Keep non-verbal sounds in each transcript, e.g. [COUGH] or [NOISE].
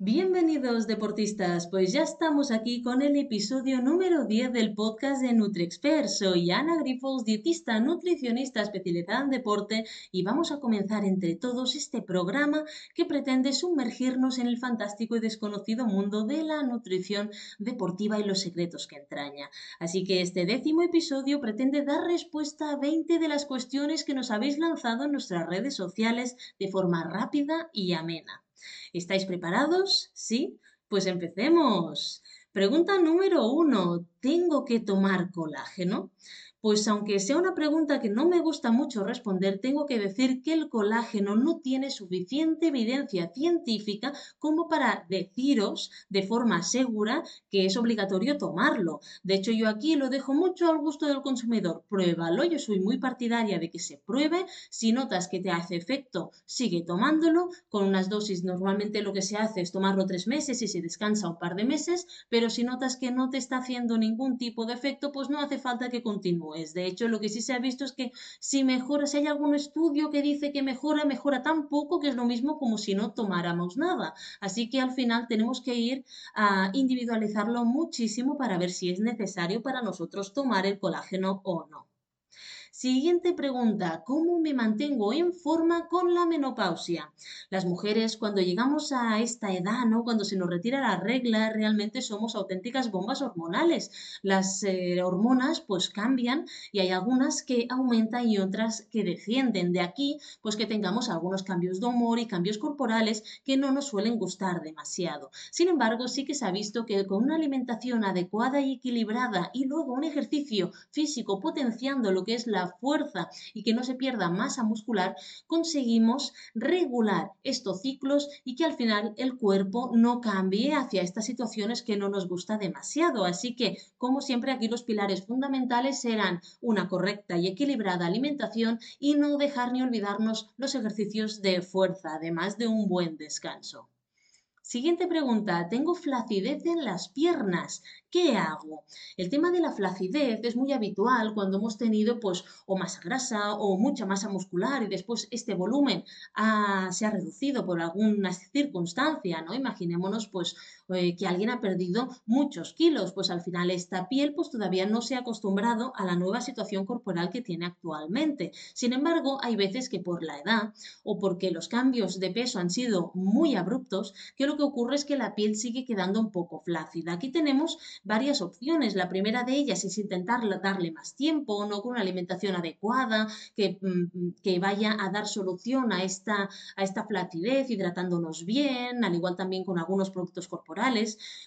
Bienvenidos deportistas, pues ya estamos aquí con el episodio número 10 del podcast de NutriExpert. Soy Ana Grifols, dietista nutricionista especializada en deporte y vamos a comenzar entre todos este programa que pretende sumergirnos en el fantástico y desconocido mundo de la nutrición deportiva y los secretos que entraña. Así que este décimo episodio pretende dar respuesta a 20 de las cuestiones que nos habéis lanzado en nuestras redes sociales de forma rápida y amena. ¿Estáis preparados? ¿Sí? Pues empecemos. Pregunta número uno. ¿Tengo que tomar colágeno? Pues aunque sea una pregunta que no me gusta mucho responder, tengo que decir que el colágeno no tiene suficiente evidencia científica como para deciros de forma segura que es obligatorio tomarlo. De hecho, yo aquí lo dejo mucho al gusto del consumidor. Pruébalo, yo soy muy partidaria de que se pruebe. Si notas que te hace efecto, sigue tomándolo. Con unas dosis normalmente lo que se hace es tomarlo tres meses y se descansa un par de meses, pero si notas que no te está haciendo ningún tipo de efecto, pues no hace falta que continúe. De hecho, lo que sí se ha visto es que si mejora, si hay algún estudio que dice que mejora, mejora tan poco que es lo mismo como si no tomáramos nada. Así que al final tenemos que ir a individualizarlo muchísimo para ver si es necesario para nosotros tomar el colágeno o no. Siguiente pregunta, ¿cómo me mantengo en forma con la menopausia? Las mujeres cuando llegamos a esta edad, ¿no? cuando se nos retira la regla, realmente somos auténticas bombas hormonales. Las eh, hormonas pues cambian y hay algunas que aumentan y otras que descienden. De aquí pues que tengamos algunos cambios de humor y cambios corporales que no nos suelen gustar demasiado. Sin embargo, sí que se ha visto que con una alimentación adecuada y equilibrada y luego un ejercicio físico potenciando lo que es la fuerza y que no se pierda masa muscular, conseguimos regular estos ciclos y que al final el cuerpo no cambie hacia estas situaciones que no nos gusta demasiado. Así que, como siempre, aquí los pilares fundamentales serán una correcta y equilibrada alimentación y no dejar ni olvidarnos los ejercicios de fuerza, además de un buen descanso. Siguiente pregunta. Tengo flacidez en las piernas. ¿Qué hago? El tema de la flacidez es muy habitual cuando hemos tenido pues o masa grasa o mucha masa muscular y después este volumen se ha reducido por alguna circunstancia, ¿no? Imaginémonos pues eh, que alguien ha perdido muchos kilos, pues al final esta piel pues todavía no se ha acostumbrado a la nueva situación corporal que tiene actualmente. Sin embargo, hay veces que por la edad o porque los cambios de peso han sido muy abruptos, que lo que ocurre es que la piel sigue quedando un poco flácida. Aquí tenemos varias opciones. La primera de ellas es intentar darle más tiempo, no con una alimentación adecuada, que, mm, que vaya a dar solución a esta, a esta flacidez, hidratándonos bien, al igual también con algunos productos corporales.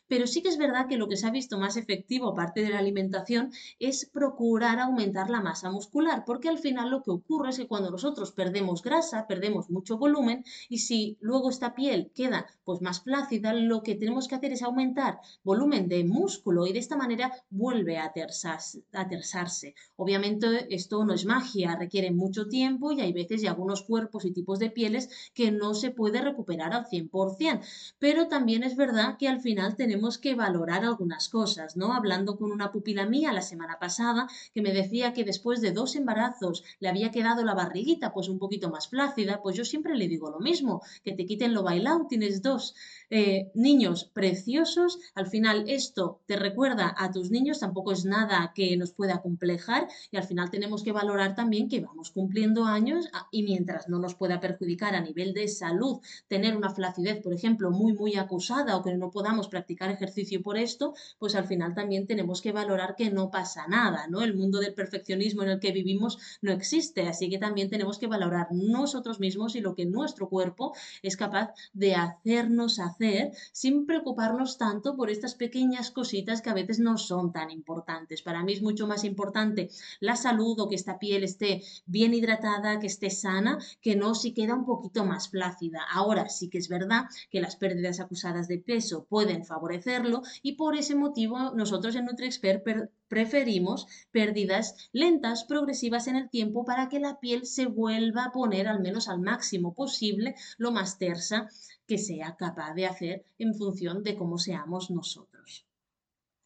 Pero sí que es verdad que lo que se ha visto más efectivo, aparte de la alimentación, es procurar aumentar la masa muscular, porque al final lo que ocurre es que cuando nosotros perdemos grasa, perdemos mucho volumen, y si luego esta piel queda pues más flácida, lo que tenemos que hacer es aumentar volumen de músculo y de esta manera vuelve a tersarse. Obviamente esto no es magia, requiere mucho tiempo y hay veces y algunos cuerpos y tipos de pieles que no se puede recuperar al 100%. Pero también es verdad que al final tenemos que valorar algunas cosas, ¿no? Hablando con una pupila mía la semana pasada que me decía que después de dos embarazos le había quedado la barriguita pues un poquito más flácida, pues yo siempre le digo lo mismo, que te quiten lo bailado, tienes dos eh, niños preciosos, al final esto te recuerda a tus niños, tampoco es nada que nos pueda complejar y al final tenemos que valorar también que vamos cumpliendo años ah, y mientras no nos pueda perjudicar a nivel de salud tener una flacidez, por ejemplo, muy, muy acusada o que no podamos practicar ejercicio por esto, pues al final también tenemos que valorar que no pasa nada, ¿no? El mundo del perfeccionismo en el que vivimos no existe, así que también tenemos que valorar nosotros mismos y lo que nuestro cuerpo es capaz de hacernos hacer sin preocuparnos tanto por estas pequeñas cositas que a veces no son tan importantes. Para mí es mucho más importante la salud o que esta piel esté bien hidratada, que esté sana, que no si queda un poquito más flácida. Ahora sí que es verdad que las pérdidas acusadas de peso pueden favorecerlo y por ese motivo nosotros en NutriExpert preferimos pérdidas lentas, progresivas en el tiempo para que la piel se vuelva a poner al menos al máximo posible lo más tersa que sea capaz de hacer en función de cómo seamos nosotros.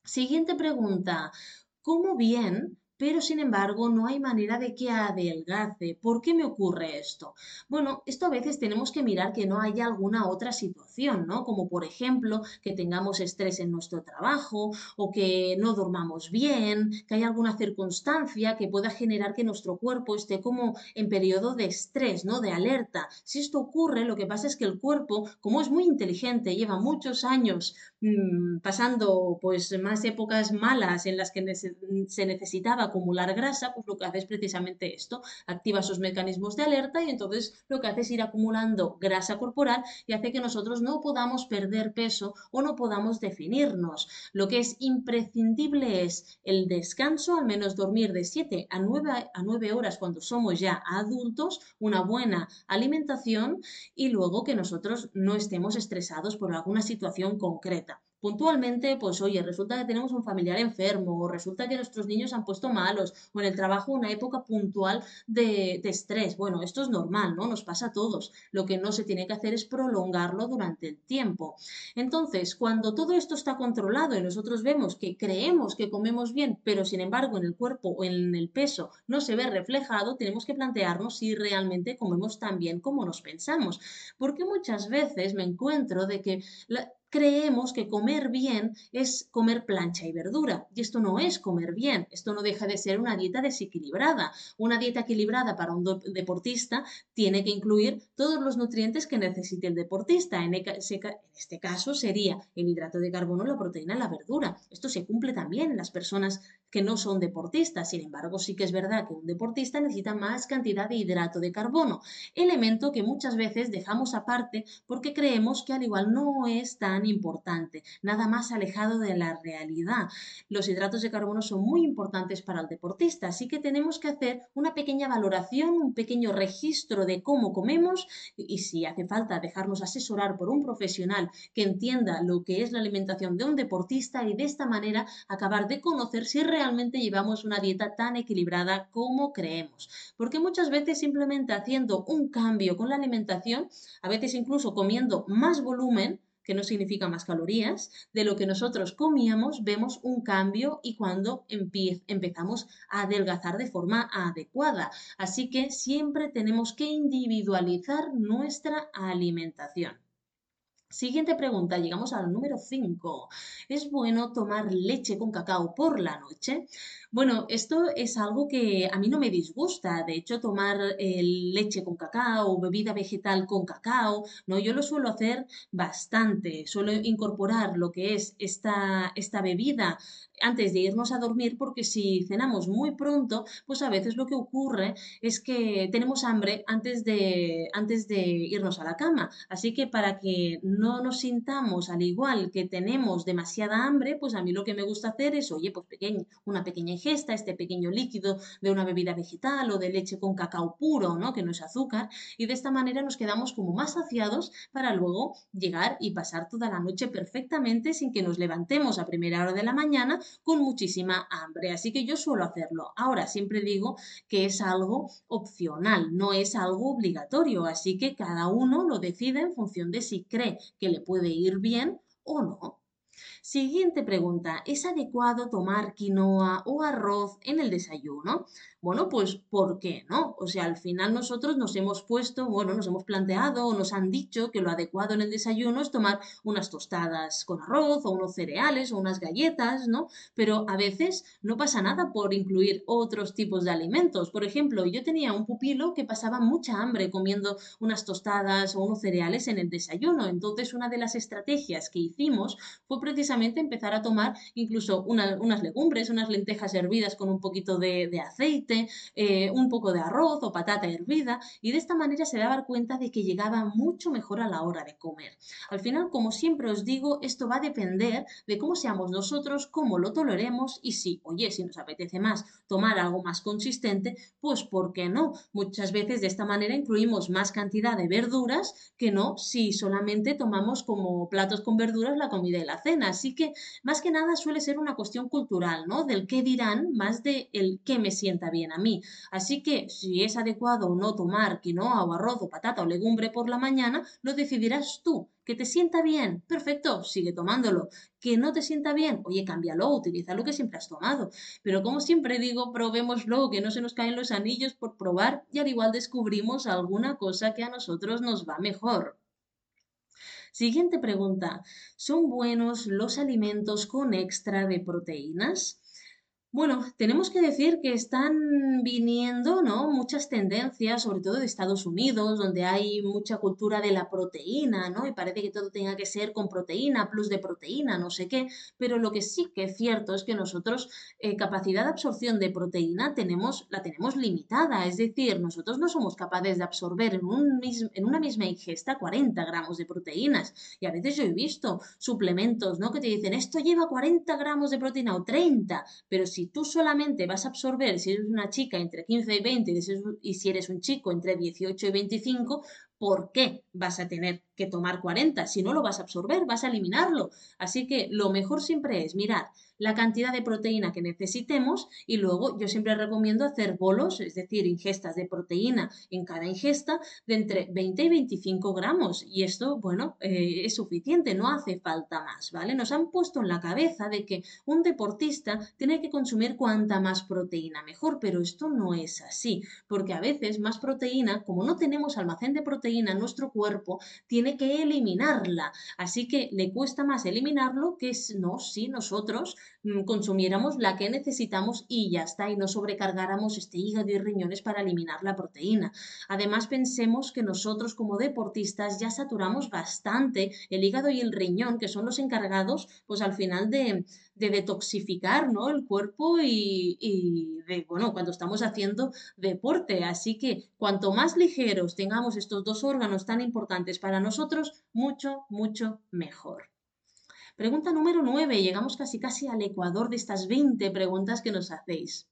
Siguiente pregunta. ¿Cómo bien pero sin embargo no hay manera de que adelgace. ¿Por qué me ocurre esto? Bueno, esto a veces tenemos que mirar que no haya alguna otra situación, ¿no? Como por ejemplo que tengamos estrés en nuestro trabajo o que no dormamos bien, que haya alguna circunstancia que pueda generar que nuestro cuerpo esté como en periodo de estrés, ¿no? De alerta. Si esto ocurre, lo que pasa es que el cuerpo, como es muy inteligente, lleva muchos años mmm, pasando pues más épocas malas en las que se necesitaba acumular grasa, pues lo que hace es precisamente esto, activa sus mecanismos de alerta y entonces lo que hace es ir acumulando grasa corporal y hace que nosotros no podamos perder peso o no podamos definirnos. Lo que es imprescindible es el descanso, al menos dormir de 7 a 9, a 9 horas cuando somos ya adultos, una buena alimentación y luego que nosotros no estemos estresados por alguna situación concreta puntualmente, pues oye, resulta que tenemos un familiar enfermo, o resulta que nuestros niños han puesto malos, o en el trabajo una época puntual de, estrés. Bueno, esto es normal, ¿no? Nos pasa a todos. Lo que no se tiene que hacer es prolongarlo durante el tiempo. Entonces, cuando todo esto está controlado y nosotros vemos que creemos que comemos bien, pero sin embargo en el cuerpo o en el peso no se ve reflejado, tenemos que plantearnos si realmente comemos tan bien como nos pensamos. Porque muchas veces me encuentro de que la, creemos que comer bien es comer plancha y verdura. Y esto no es comer bien, esto no deja de ser una dieta desequilibrada. Una dieta equilibrada para un deportista tiene que incluir todos los nutrientes que necesite el deportista. En, este caso sería el hidrato de carbono, la proteína, la verdura. Esto se cumple también en las personas que no son deportistas. Sin embargo, sí que es verdad que un deportista necesita más cantidad de hidrato de carbono, elemento que muchas veces dejamos aparte porque creemos que al igual no es tan importante, nada más alejado de la realidad. Los hidratos de carbono son muy importantes para el deportista, así que tenemos que hacer una pequeña valoración, un pequeño registro de cómo comemos y si hace falta dejarnos asesorar por un profesional que entienda lo que es la alimentación de un deportista y de esta manera acabar de conocer si realmente llevamos una dieta tan equilibrada como creemos. Porque muchas veces simplemente haciendo un cambio con la alimentación, a veces incluso comiendo más volumen, que no significa más calorías, de lo que nosotros comíamos, vemos un cambio y cuando empezamos a adelgazar de forma adecuada. Así que siempre tenemos que individualizar nuestra alimentación. Siguiente pregunta, llegamos al número 5. ¿Es bueno tomar leche con cacao por la noche? Bueno, esto es algo que a mí no me disgusta. De hecho, tomar eh, leche con cacao, bebida vegetal con cacao, no, yo lo suelo hacer bastante. Suelo incorporar lo que es esta, esta bebida antes de irnos a dormir, porque si cenamos muy pronto, pues a veces lo que ocurre es que tenemos hambre antes de, antes de irnos a la cama. Así que para que nos sintamos al igual que tenemos demasiada hambre, pues a mí lo que me gusta hacer es, oye, pues pequeño, una pequeña ingesta, este pequeño líquido de una bebida vegetal o de leche con cacao puro, ¿no? Que no es azúcar. Y de esta manera nos quedamos como más saciados para luego llegar y pasar toda la noche perfectamente sin que nos levantemos a primera hora de la mañana con muchísima hambre. Así que yo suelo hacerlo. Ahora siempre digo que es algo opcional, no es algo obligatorio. Así que cada uno lo decide en función de si cree que le puede ir bien o no. Siguiente pregunta, ¿es adecuado tomar quinoa o arroz en el desayuno? Bueno, pues ¿por qué no? O sea, al final nosotros nos hemos puesto, bueno, nos hemos planteado o nos han dicho que lo adecuado en el desayuno es tomar unas tostadas con arroz o unos cereales o unas galletas, ¿no? Pero a veces no pasa nada por incluir otros tipos de alimentos. Por ejemplo, yo tenía un pupilo que pasaba mucha hambre comiendo unas tostadas o unos cereales en el desayuno. Entonces, una de las estrategias que hicimos fue precisamente empezar a tomar incluso unas legumbres, unas lentejas hervidas con un poquito de aceite eh, un poco de arroz o patata hervida y de esta manera se daba cuenta de que llegaba mucho mejor a la hora de comer. Al final, como siempre os digo, esto va a depender de cómo seamos nosotros, cómo lo toleremos y si, oye, si nos apetece más tomar algo más consistente, pues ¿por qué no? Muchas veces de esta manera incluimos más cantidad de verduras que no si solamente tomamos como platos con verduras la comida y la cena. Así que más que nada suele ser una cuestión cultural, ¿no? Del qué dirán más de el qué me sienta bien a mí. Así que si es adecuado o no tomar quinoa o arroz o patata o legumbre por la mañana, lo decidirás tú. ¿Que te sienta bien? Perfecto, sigue tomándolo. ¿Que no te sienta bien? Oye, cámbialo, utiliza lo que siempre has tomado. Pero como siempre digo, probémoslo, que no se nos caen los anillos por probar y al igual descubrimos alguna cosa que a nosotros nos va mejor. Siguiente pregunta. ¿Son buenos los alimentos con extra de proteínas? Bueno, tenemos que decir que están viniendo, ¿no? Muchas tendencias, sobre todo de Estados Unidos, donde hay mucha cultura de la proteína, ¿no? Y parece que todo tenga que ser con proteína, plus de proteína, no sé qué. Pero lo que sí que es cierto es que nosotros eh, capacidad de absorción de proteína tenemos, la tenemos limitada. Es decir, nosotros no somos capaces de absorber en, un en una misma ingesta 40 gramos de proteínas. Y a veces yo he visto suplementos, ¿no? Que te dicen, esto lleva 40 gramos de proteína o 30, pero si si tú solamente vas a absorber, si eres una chica entre 15 y 20 y si eres un chico entre 18 y 25, ¿por qué vas a tener que tomar 40? Si no lo vas a absorber, vas a eliminarlo. Así que lo mejor siempre es mirar la cantidad de proteína que necesitemos y luego yo siempre recomiendo hacer bolos, es decir, ingestas de proteína en cada ingesta de entre 20 y 25 gramos. Y esto, bueno, eh, es suficiente, no hace falta más, ¿vale? Nos han puesto en la cabeza de que un deportista tiene que consumir cuanta más proteína mejor, pero esto no es así, porque a veces más proteína, como no tenemos almacén de proteína nuestro cuerpo, tiene que eliminarla. Así que le cuesta más eliminarlo que no si nosotros Mm, consumiéramos la que necesitamos y ya está, y no sobrecargáramos este hígado y riñones para eliminar la proteína. Además, pensemos que nosotros como deportistas ya saturamos bastante el hígado y el riñón, que son los encargados, pues al final de, detoxificar ¿no? el cuerpo y, y de, bueno, cuando estamos haciendo deporte. Así que cuanto más ligeros tengamos estos dos órganos tan importantes para nosotros, mucho, mucho mejor. Pregunta número 9. Llegamos casi casi al ecuador de estas 20 preguntas que nos hacéis.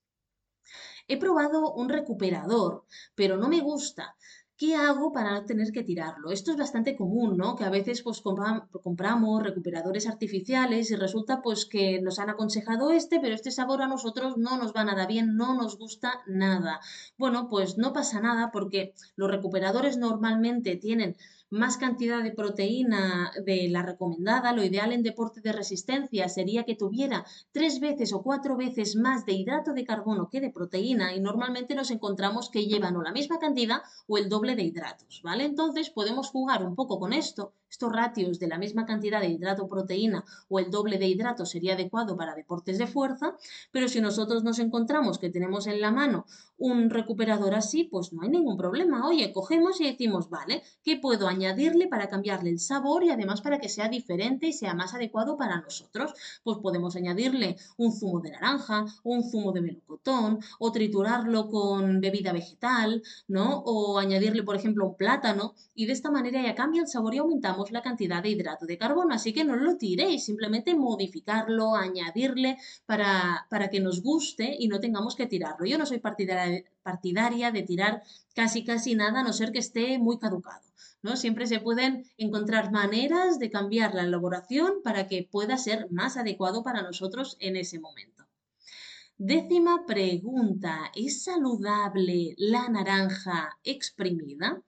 He probado un recuperador, pero no me gusta. ¿Qué hago para no tener que tirarlo? Esto es bastante común, ¿no? Que a veces pues compramos recuperadores artificiales y resulta pues que nos han aconsejado este, pero este sabor a nosotros no nos va nada bien, no nos gusta nada. Bueno, pues no pasa nada porque los recuperadores normalmente tienen más cantidad de proteína de la recomendada, lo ideal en deporte de resistencia sería que tuviera tres veces o cuatro veces más de hidrato de carbono que de proteína y normalmente nos encontramos que llevan o la misma cantidad o el doble de hidratos, ¿vale? Entonces podemos jugar un poco con esto, estos ratios de la misma cantidad de hidrato-proteína o el doble de hidrato sería adecuado para deportes de fuerza, pero si nosotros nos encontramos que tenemos en la mano un recuperador así, pues no hay ningún problema. Oye, cogemos y decimos, vale, ¿qué puedo añadirle para cambiarle el sabor y además para que sea diferente y sea más adecuado para nosotros? Pues podemos añadirle un zumo de naranja, un zumo de melocotón, o triturarlo con bebida vegetal, ¿no? O añadirle, por ejemplo, un plátano, y de esta manera ya cambia el sabor y aumentamos la cantidad de hidrato de carbono. Así que no lo tiréis, simplemente modificarlo, añadirle para, para que nos guste y no tengamos que tirarlo. Yo no soy partidaria partidaria de tirar casi casi nada a no ser que esté muy caducado. ¿no? Siempre se pueden encontrar maneras de cambiar la elaboración para que pueda ser más adecuado para nosotros en ese momento. Décima pregunta, ¿es saludable la naranja exprimida?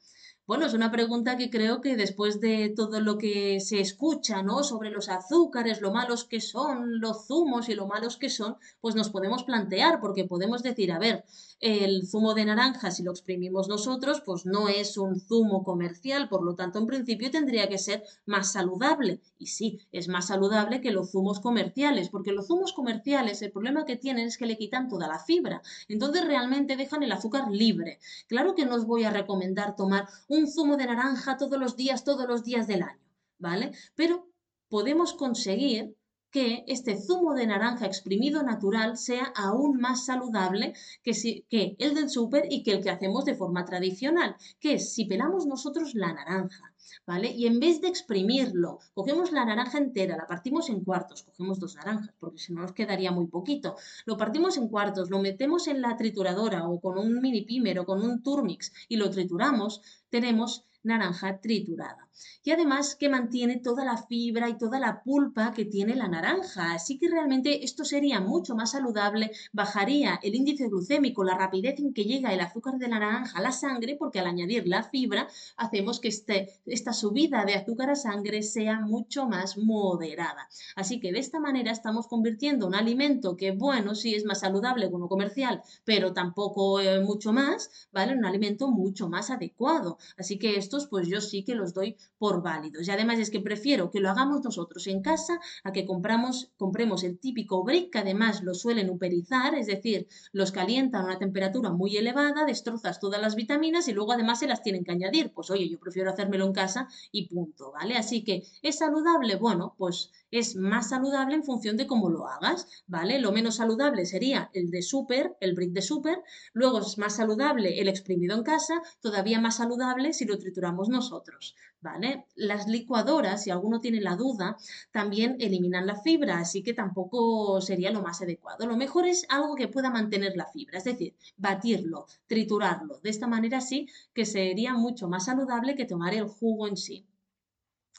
Bueno, es una pregunta que creo que después de todo lo que se escucha, ¿no? Sobre los azúcares, lo malos que son, los zumos y lo malos que son, pues nos podemos plantear, porque podemos decir, a ver, el zumo de naranja, si lo exprimimos nosotros, pues no es un zumo comercial, por lo tanto, en principio tendría que ser más saludable. Y sí, es más saludable que los zumos comerciales, porque los zumos comerciales, el problema que tienen es que le quitan toda la fibra. Entonces, realmente dejan el azúcar libre. Claro que no os voy a recomendar tomar un zumo de naranja todos los días, todos los días del año, ¿vale? Pero podemos conseguir que este zumo de naranja exprimido natural sea aún más saludable que, el del súper y que el que hacemos de forma tradicional, que es si pelamos nosotros la naranja, ¿vale? Y en vez de exprimirlo, cogemos la naranja entera, la partimos en cuartos, cogemos dos naranjas, porque si no nos quedaría muy poquito, lo partimos en cuartos, lo metemos en la trituradora o con un mini pimer o con un turmix y lo trituramos, tenemos naranja triturada. Y además que mantiene toda la fibra y toda la pulpa que tiene la naranja. Así que realmente esto sería mucho más saludable, bajaría el índice glucémico, la rapidez en que llega el azúcar de la naranja a la sangre, porque al añadir la fibra hacemos que este, esta subida de azúcar a sangre sea mucho más moderada. Así que de esta manera estamos convirtiendo un alimento que, bueno, sí es más saludable que uno comercial, pero tampoco eh, mucho más, ¿vale? Un alimento mucho más adecuado. Así que estos, pues yo sí que los doy por válidos. Y además es que prefiero que lo hagamos nosotros en casa a que compramos, compremos el típico brick, que además lo suelen uperizar, es decir, los calientan a una temperatura muy elevada, destrozas todas las vitaminas y luego además se las tienen que añadir. Pues oye, yo prefiero hacérmelo en casa y punto, ¿vale? Así que, ¿es saludable? Bueno, pues es más saludable en función de cómo lo hagas, ¿vale? Lo menos saludable sería el de súper, el brick de súper, luego es más saludable el exprimido en casa, todavía más saludable si lo trituramos nosotros, ¿vale? Las licuadoras, si alguno tiene la duda, también eliminan la fibra, así que tampoco sería lo más adecuado. Lo mejor es algo que pueda mantener la fibra, es decir, batirlo, triturarlo. De esta manera sí que sería mucho más saludable que tomar el jugo en sí.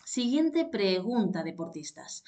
Siguiente pregunta, deportistas.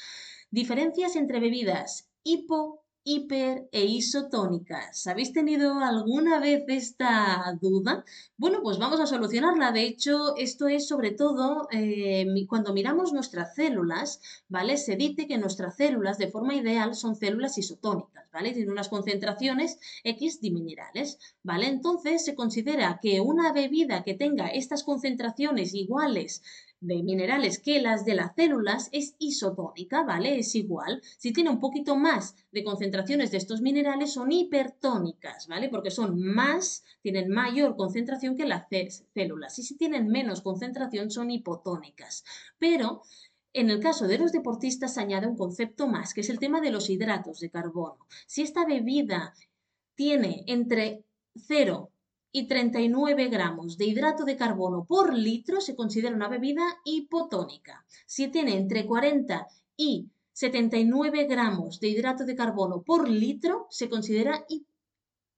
Diferencias entre bebidas hipo hiper e isotónicas. ¿Habéis tenido alguna vez esta duda? Bueno, pues vamos a solucionarla. De hecho, esto es sobre todo eh, cuando miramos nuestras células, ¿vale? Se dice que nuestras células de forma ideal son células isotónicas, ¿vale? Tienen unas concentraciones X de minerales, ¿vale? Entonces se considera que una bebida que tenga estas concentraciones iguales de minerales que las de las células es isotónica, ¿vale? Es igual. Si tiene un poquito más de concentraciones de estos minerales son hipertónicas, ¿vale? Porque son más, tienen mayor concentración que las células. Y si tienen menos concentración son hipotónicas. Pero en el caso de los deportistas se añade un concepto más, que es el tema de los hidratos de carbono. Si esta bebida tiene entre 0 y 39 gramos de hidrato de carbono por litro se considera una bebida hipotónica. Si tiene entre 40 y 79 gramos de hidrato de carbono por litro, se considera hipotónica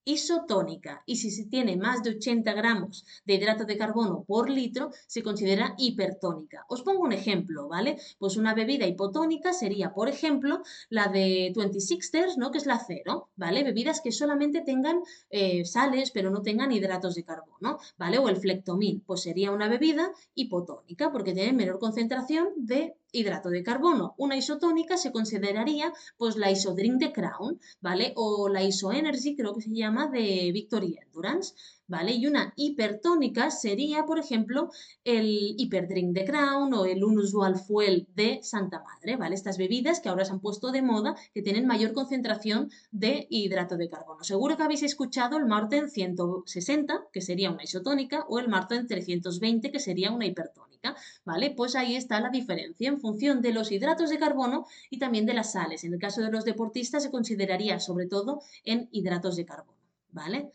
isotónica y si se tiene más de 80 gramos de hidrato de carbono por litro, se considera hipertónica. Os pongo un ejemplo, ¿vale? Pues una bebida hipotónica sería, por ejemplo, la de 26ers, ¿no? Que es la cero, ¿vale? Bebidas que solamente tengan eh, sales, pero no tengan hidratos de carbono, ¿vale? O el flectomín, pues sería una bebida hipotónica porque tiene menor concentración de hidrato de carbono. Una isotónica se consideraría pues la isodrink de Crown, ¿vale? O la isoenergy, creo que se llama, de Victory Endurance. ¿vale? Y una hipertónica sería, por ejemplo, el Hyperdrink de Crown o el Unusual Fuel de Santa Madre, ¿vale? Estas bebidas que ahora se han puesto de moda, que tienen mayor concentración de hidrato de carbono. Seguro que habéis escuchado el Marten 160, que sería una isotónica, o el Marten 320, que sería una hipertónica, ¿vale? Pues ahí está la diferencia en función de los hidratos de carbono y también de las sales. En el caso de los deportistas se consideraría sobre todo en hidratos de carbono, ¿vale?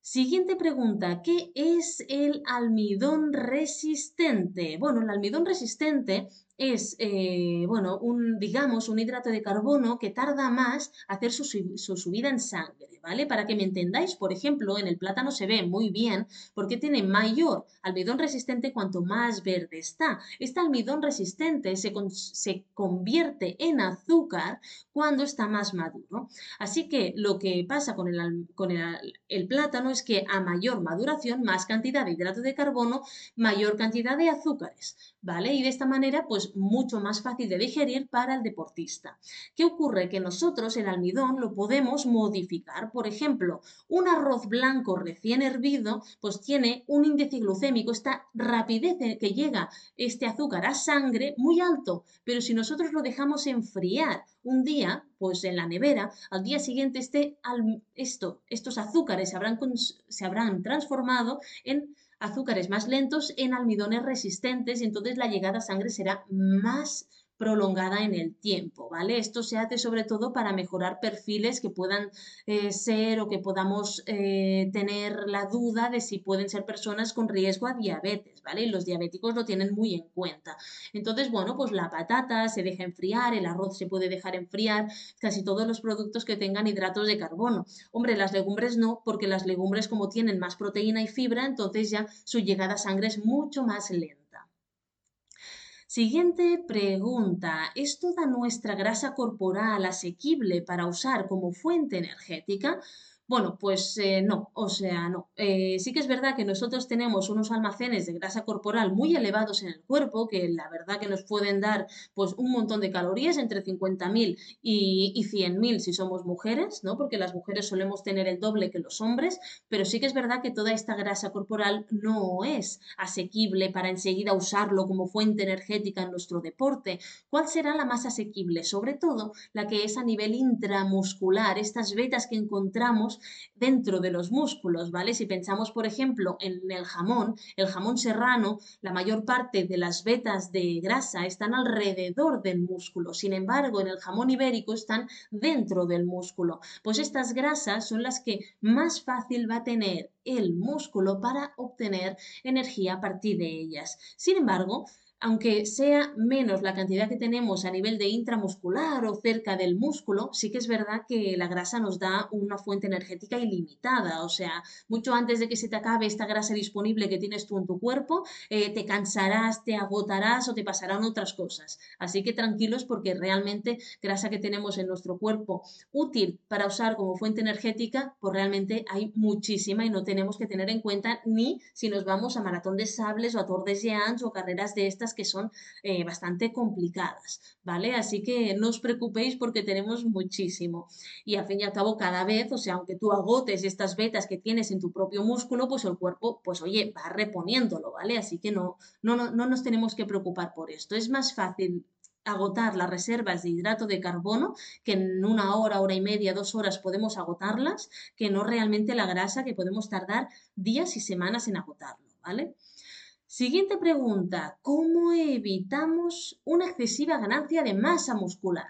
Siguiente pregunta, ¿qué es el almidón resistente? Bueno, el almidón resistente es, eh, bueno, un, digamos, un hidrato de carbono que tarda más hacer su, su, subida en sangre, ¿vale? Para que me entendáis, por ejemplo, en el plátano se ve muy bien porque tiene mayor almidón resistente cuanto más verde está. Este almidón resistente se, se convierte en azúcar cuando está más maduro. Así que lo que pasa con, el, con el, el plátano es que a mayor maduración, más cantidad de hidrato de carbono, mayor cantidad de azúcares, ¿vale? Y de esta manera, pues mucho más fácil de digerir para el deportista. ¿Qué ocurre? Que nosotros el almidón lo podemos modificar. Por ejemplo, un arroz blanco recién hervido, pues tiene un índice glucémico, esta rapidez que llega este azúcar a sangre muy alto, pero si nosotros lo dejamos enfriar un día, pues en la nevera, al día siguiente este, esto, estos azúcares se habrán transformado en azúcares más lentos en almidones resistentes y entonces la llegada a sangre será más prolongada en el tiempo, ¿vale? Esto se hace sobre todo para mejorar perfiles que puedan eh, ser o que podamos eh, tener la duda de si pueden ser personas con riesgo a diabetes, ¿vale? Y los diabéticos lo tienen muy en cuenta. Entonces, bueno, pues la patata se deja enfriar, el arroz se puede dejar enfriar, casi todos los productos que tengan hidratos de carbono. Hombre, las legumbres no, porque las legumbres como tienen más proteína y fibra, entonces ya su llegada a sangre es mucho más lenta. Siguiente pregunta. ¿Es toda nuestra grasa corporal asequible para usar como fuente energética? Bueno, pues eh, no, o sea, no. Eh, sí que es verdad que nosotros tenemos unos almacenes de grasa corporal muy elevados en el cuerpo, que la verdad que nos pueden dar pues un montón de calorías, entre 50.000 y, y 100.000 si somos mujeres, ¿no? Porque las mujeres solemos tener el doble que los hombres, pero sí que es verdad que toda esta grasa corporal no es asequible para enseguida usarlo como fuente energética en nuestro deporte. ¿Cuál será la más asequible? Sobre todo la que es a nivel intramuscular, estas vetas que encontramos dentro de los músculos, ¿vale? Si pensamos, por ejemplo, en el jamón, el jamón serrano, la mayor parte de las vetas de grasa están alrededor del músculo. Sin embargo, en el jamón ibérico están dentro del músculo. Pues estas grasas son las que más fácil va a tener el músculo para obtener energía a partir de ellas. Sin embargo, aunque sea menos la cantidad que tenemos a nivel de intramuscular o cerca del músculo, sí que es verdad que la grasa nos da una fuente energética ilimitada. O sea, mucho antes de que se te acabe esta grasa disponible que tienes tú en tu cuerpo, eh, te cansarás, te agotarás o te pasarán otras cosas. Así que tranquilos porque realmente grasa que tenemos en nuestro cuerpo útil para usar como fuente energética, pues realmente hay muchísima y no tenemos que tener en cuenta ni si nos vamos a maratón de sables o a Tour de Géants o carreras de estas que son eh, bastante complicadas, ¿vale? Así que no os preocupéis porque tenemos muchísimo. Y al fin y al cabo, cada vez, o sea, aunque tú agotes estas vetas que tienes en tu propio músculo, pues el cuerpo, pues oye, va reponiéndolo, ¿vale? Así que no, no, no, no nos tenemos que preocupar por esto. Es más fácil agotar las reservas de hidrato de carbono, que en una hora, hora y media, dos horas podemos agotarlas, que no realmente la grasa que podemos tardar días y semanas en agotarlo, ¿vale? Siguiente pregunta, ¿cómo evitamos una excesiva ganancia de masa muscular?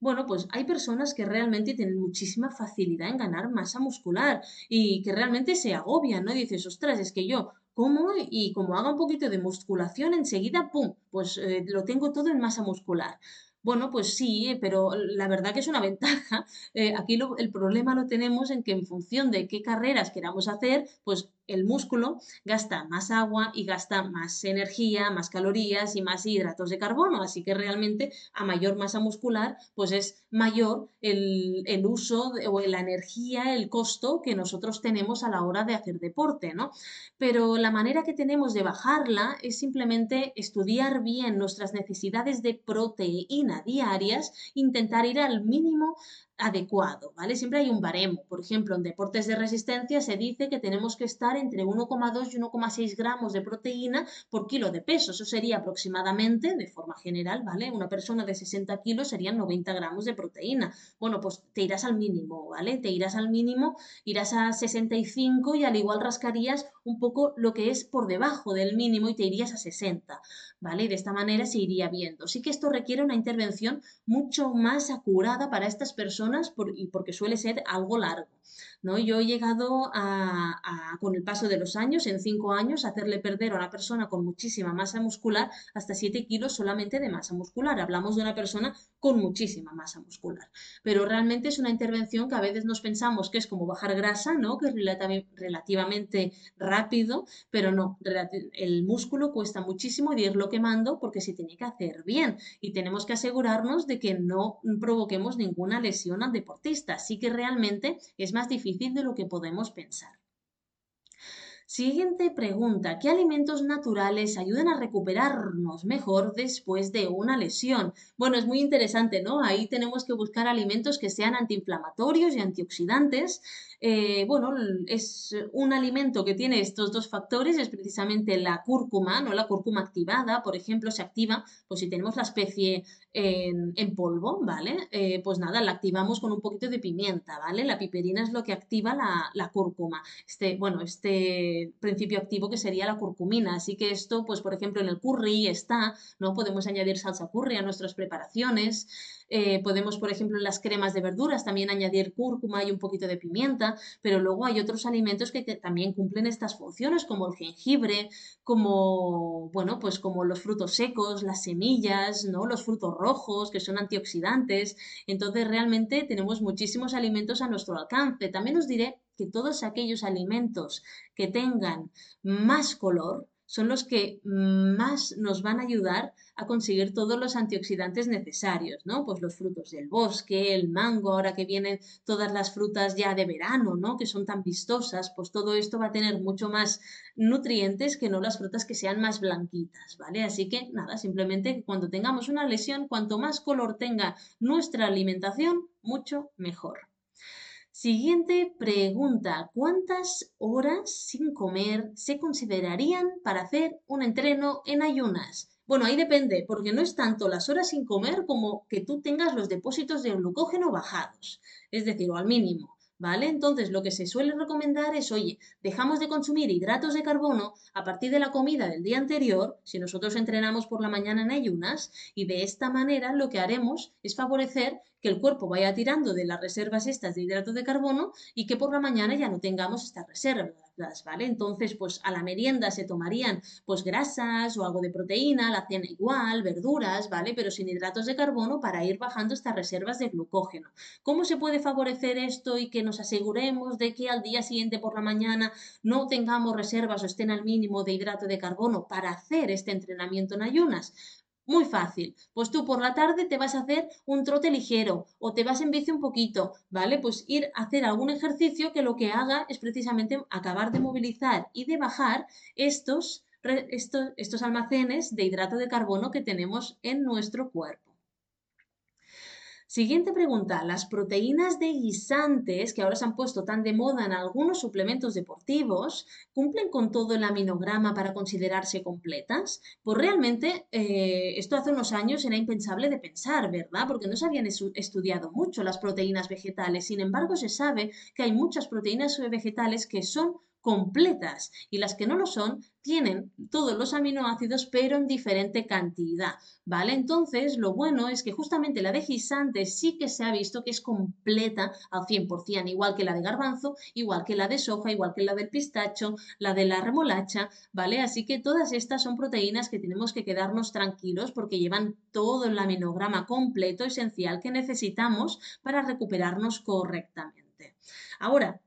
Bueno, pues hay personas que realmente tienen muchísima facilidad en ganar masa muscular y que realmente se agobian, ¿no? dices, ostras, es que yo como y como haga un poquito de musculación, enseguida, ¡pum!, pues eh, lo tengo todo en masa muscular. Bueno, pues sí, pero la verdad que es una [LAUGHS] ventaja. Eh, aquí el problema lo tenemos en que en función de qué carreras queramos hacer, pues el músculo gasta más agua y gasta más energía, más calorías y más hidratos de carbono. Así que realmente a mayor masa muscular, pues es mayor el, uso o la energía, el costo que nosotros tenemos a la hora de hacer deporte, ¿no? Pero la manera que tenemos de bajarla es simplemente estudiar bien nuestras necesidades de proteína diarias, intentar ir al mínimo adecuado, ¿vale? Siempre hay un baremo. Por ejemplo, en deportes de resistencia se dice que tenemos que estar entre 1,2 y 1,6 gramos de proteína por kilo de peso. Eso sería aproximadamente, de forma general, ¿vale? Una persona de 60 kilos serían 90 gramos de proteína. Bueno, pues te irás al mínimo, ¿vale? Te irás al mínimo, irás a 65 y al igual rascarías un poco lo que es por debajo del mínimo y te irías a 60, ¿vale? De esta manera se iría viendo. Sí que esto requiere una intervención mucho más acurada para estas personas y porque suele ser algo largo. ¿no? Yo he llegado a, con el paso de los años, en cinco años, hacerle perder a una persona con muchísima masa muscular hasta 7 kilos solamente de masa muscular. Hablamos de una persona con muchísima masa muscular. Pero realmente es una intervención que a veces nos pensamos que es como bajar grasa, ¿no? que es relativamente rápido, pero no, el músculo cuesta muchísimo de irlo quemando porque se tiene que hacer bien y tenemos que asegurarnos de que no provoquemos ninguna lesión al deportista. Así que realmente es más difícil de lo que podemos pensar. Siguiente pregunta. ¿Qué alimentos naturales ayudan a recuperarnos mejor después de una lesión? Bueno, es muy interesante, ¿no? Ahí tenemos que buscar alimentos que sean antiinflamatorios y antioxidantes. Eh, bueno, es un alimento que tiene estos dos factores, es precisamente la cúrcuma, ¿no? La cúrcuma activada, por ejemplo, se activa, pues si tenemos la especie en, polvo, ¿vale? Eh, pues nada, la activamos con un poquito de pimienta, ¿vale? La piperina es lo que activa la, la cúrcuma. Este, bueno, este principio activo que sería la curcumina. Así que esto, pues por ejemplo, en el curry está, ¿no? Podemos añadir salsa curry a nuestras preparaciones. Eh, podemos, por ejemplo, en las cremas de verduras también añadir cúrcuma y un poquito de pimienta, pero luego hay otros alimentos que también cumplen estas funciones, como el jengibre, como, bueno, pues como los frutos secos, las semillas, ¿no? Los frutos rojos, que son antioxidantes. Entonces, realmente tenemos muchísimos alimentos a nuestro alcance. También os diré que todos aquellos alimentos que tengan más color son los que más nos van a ayudar a conseguir todos los antioxidantes necesarios, ¿no? Pues los frutos del bosque, el mango, ahora que vienen todas las frutas ya de verano, ¿no? Que son tan vistosas, pues todo esto va a tener mucho más nutrientes que no las frutas que sean más blanquitas, ¿vale? Así que nada, simplemente cuando tengamos una lesión, cuanto más color tenga nuestra alimentación, mucho mejor. Siguiente pregunta. ¿Cuántas horas sin comer se considerarían para hacer un entreno en ayunas? Bueno, ahí depende, porque no es tanto las horas sin comer como que tú tengas los depósitos de glucógeno bajados, es decir, o al mínimo. ¿Vale? Entonces, lo que se suele recomendar es, oye, dejamos de consumir hidratos de carbono a partir de la comida del día anterior, si nosotros entrenamos por la mañana en ayunas, y de esta manera lo que haremos es favorecer que el cuerpo vaya tirando de las reservas estas de hidratos de carbono y que por la mañana ya no tengamos estas reservas, ¿vale? Entonces, pues a la merienda se tomarían pues grasas o algo de proteína, la cena igual, verduras, ¿vale? Pero sin hidratos de carbono para ir bajando estas reservas de glucógeno. ¿Cómo se puede favorecer esto y que nos aseguremos de que al día siguiente por la mañana no tengamos reservas o estén al mínimo de hidrato de carbono para hacer este entrenamiento en ayunas? Muy fácil. Pues tú por la tarde te vas a hacer un trote ligero o te vas en bici un poquito, ¿vale? Pues ir a hacer algún ejercicio que lo que haga es precisamente acabar de movilizar y de bajar estos, estos, estos almacenes de hidrato de carbono que tenemos en nuestro cuerpo. Siguiente pregunta. ¿Las proteínas de guisantes, que ahora se han puesto tan de moda en algunos suplementos deportivos, cumplen con todo el aminograma para considerarse completas? Pues realmente eh, esto hace unos años era impensable de pensar, ¿verdad? Porque no se habían estudiado mucho las proteínas vegetales. Sin embargo, se sabe que hay muchas proteínas vegetales que son completas y las que no lo son tienen todos los aminoácidos pero en diferente cantidad, ¿vale? Entonces lo bueno es que justamente la de guisante sí que se ha visto que es completa al 100%, igual que la de garbanzo, igual que la de soja, igual que la del pistacho, la de la remolacha, ¿vale? Así que todas estas son proteínas que tenemos que quedarnos tranquilos porque llevan todo el aminograma completo esencial que necesitamos para recuperarnos correctamente. Ahora,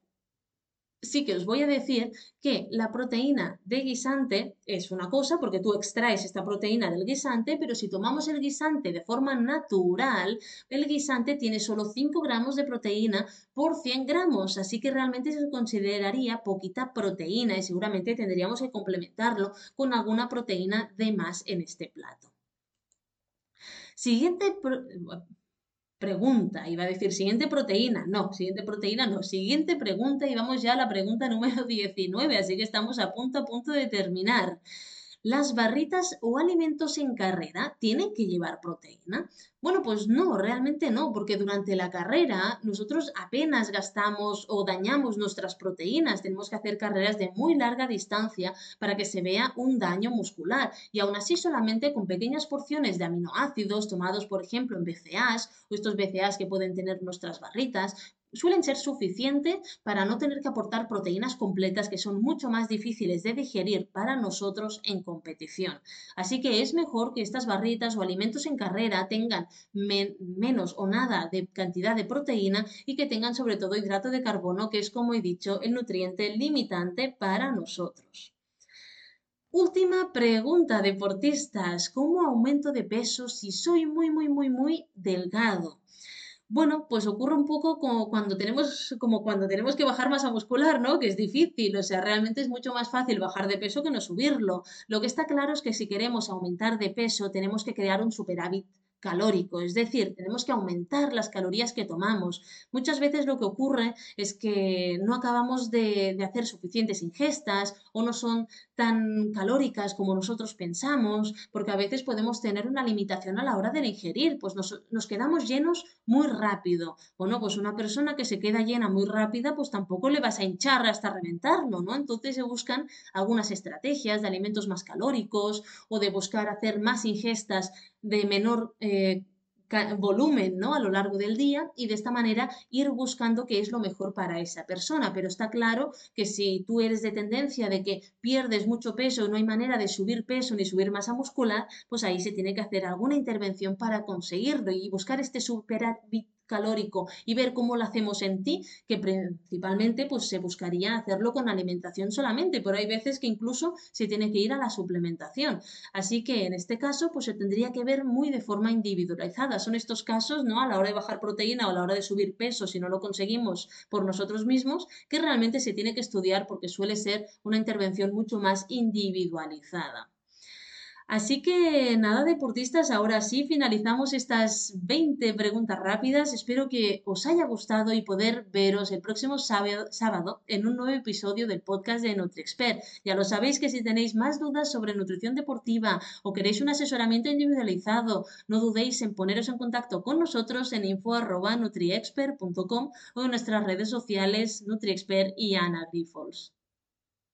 sí que os voy a decir que la proteína de guisante es una cosa, porque tú extraes esta proteína del guisante, pero si tomamos el guisante de forma natural, el guisante tiene solo 5 gramos de proteína por 100 gramos, así que realmente se consideraría poquita proteína y seguramente tendríamos que complementarlo con alguna proteína de más en este plato. Siguiente pregunta. Iba a decir siguiente proteína. No, siguiente proteína no. Siguiente pregunta y vamos ya a la pregunta número [LAUGHS] 19. Así que estamos a punto a punto de terminar. ¿Las barritas o alimentos en carrera tienen que llevar proteína? Bueno, pues no, realmente no, porque durante la carrera nosotros apenas gastamos o dañamos nuestras proteínas. Tenemos que hacer carreras de muy larga distancia para que se vea un daño muscular. Y aún así solamente con pequeñas porciones de aminoácidos tomados, por ejemplo, en BCAAs o estos BCAAs que pueden tener nuestras barritas, suelen ser suficientes para no tener que aportar proteínas completas que son mucho más difíciles de digerir para nosotros en competición. Así que es mejor que estas barritas o alimentos en carrera tengan menos o nada de cantidad de proteína y que tengan sobre todo hidrato de carbono, que es como he dicho el nutriente limitante para nosotros. Última pregunta, deportistas. ¿Cómo aumento de peso si soy muy, muy, muy, muy delgado? Bueno, pues ocurre un poco como cuando tenemos, como cuando tenemos que bajar masa muscular, ¿no? Que es difícil, o sea, realmente es mucho más fácil bajar de peso que no subirlo. Lo que está claro es que si queremos aumentar de peso, tenemos que crear un superávit calórico, es decir, tenemos que aumentar las calorías que tomamos. Muchas veces lo que ocurre es que no acabamos de, hacer suficientes ingestas o no son tan calóricas como nosotros pensamos, porque a veces podemos tener una limitación a la hora de ingerir, pues nos, nos quedamos llenos muy rápido. O no, pues una persona que se queda llena muy rápida, pues tampoco le vas a hinchar hasta reventarlo, ¿no? Entonces se buscan algunas estrategias de alimentos más calóricos o de buscar hacer más ingestas de menor eh, volumen ¿no? a lo largo del día y de esta manera ir buscando qué es lo mejor para esa persona. Pero está claro que si tú eres de tendencia de que pierdes mucho peso, no hay manera de subir peso ni subir masa muscular, pues ahí se tiene que hacer alguna intervención para conseguirlo y buscar este superávit calórico y ver cómo lo hacemos en ti, que principalmente pues se buscaría hacerlo con alimentación solamente, pero hay veces que incluso se tiene que ir a la suplementación. Así que en este caso pues se tendría que ver muy de forma individualizada. Son estos casos, ¿no? A la hora de bajar proteína o a la hora de subir peso, si no lo conseguimos por nosotros mismos, que realmente se tiene que estudiar porque suele ser una intervención mucho más individualizada. Así que nada, deportistas, ahora sí finalizamos estas 20 preguntas rápidas. Espero que os haya gustado y poder veros el próximo sábado, en un nuevo episodio del podcast de NutriExpert. Ya lo sabéis que si tenéis más dudas sobre nutrición deportiva o queréis un asesoramiento individualizado, no dudéis en poneros en contacto con nosotros en info.nutriexpert.com o en nuestras redes sociales NutriExpert y Ana Grifols.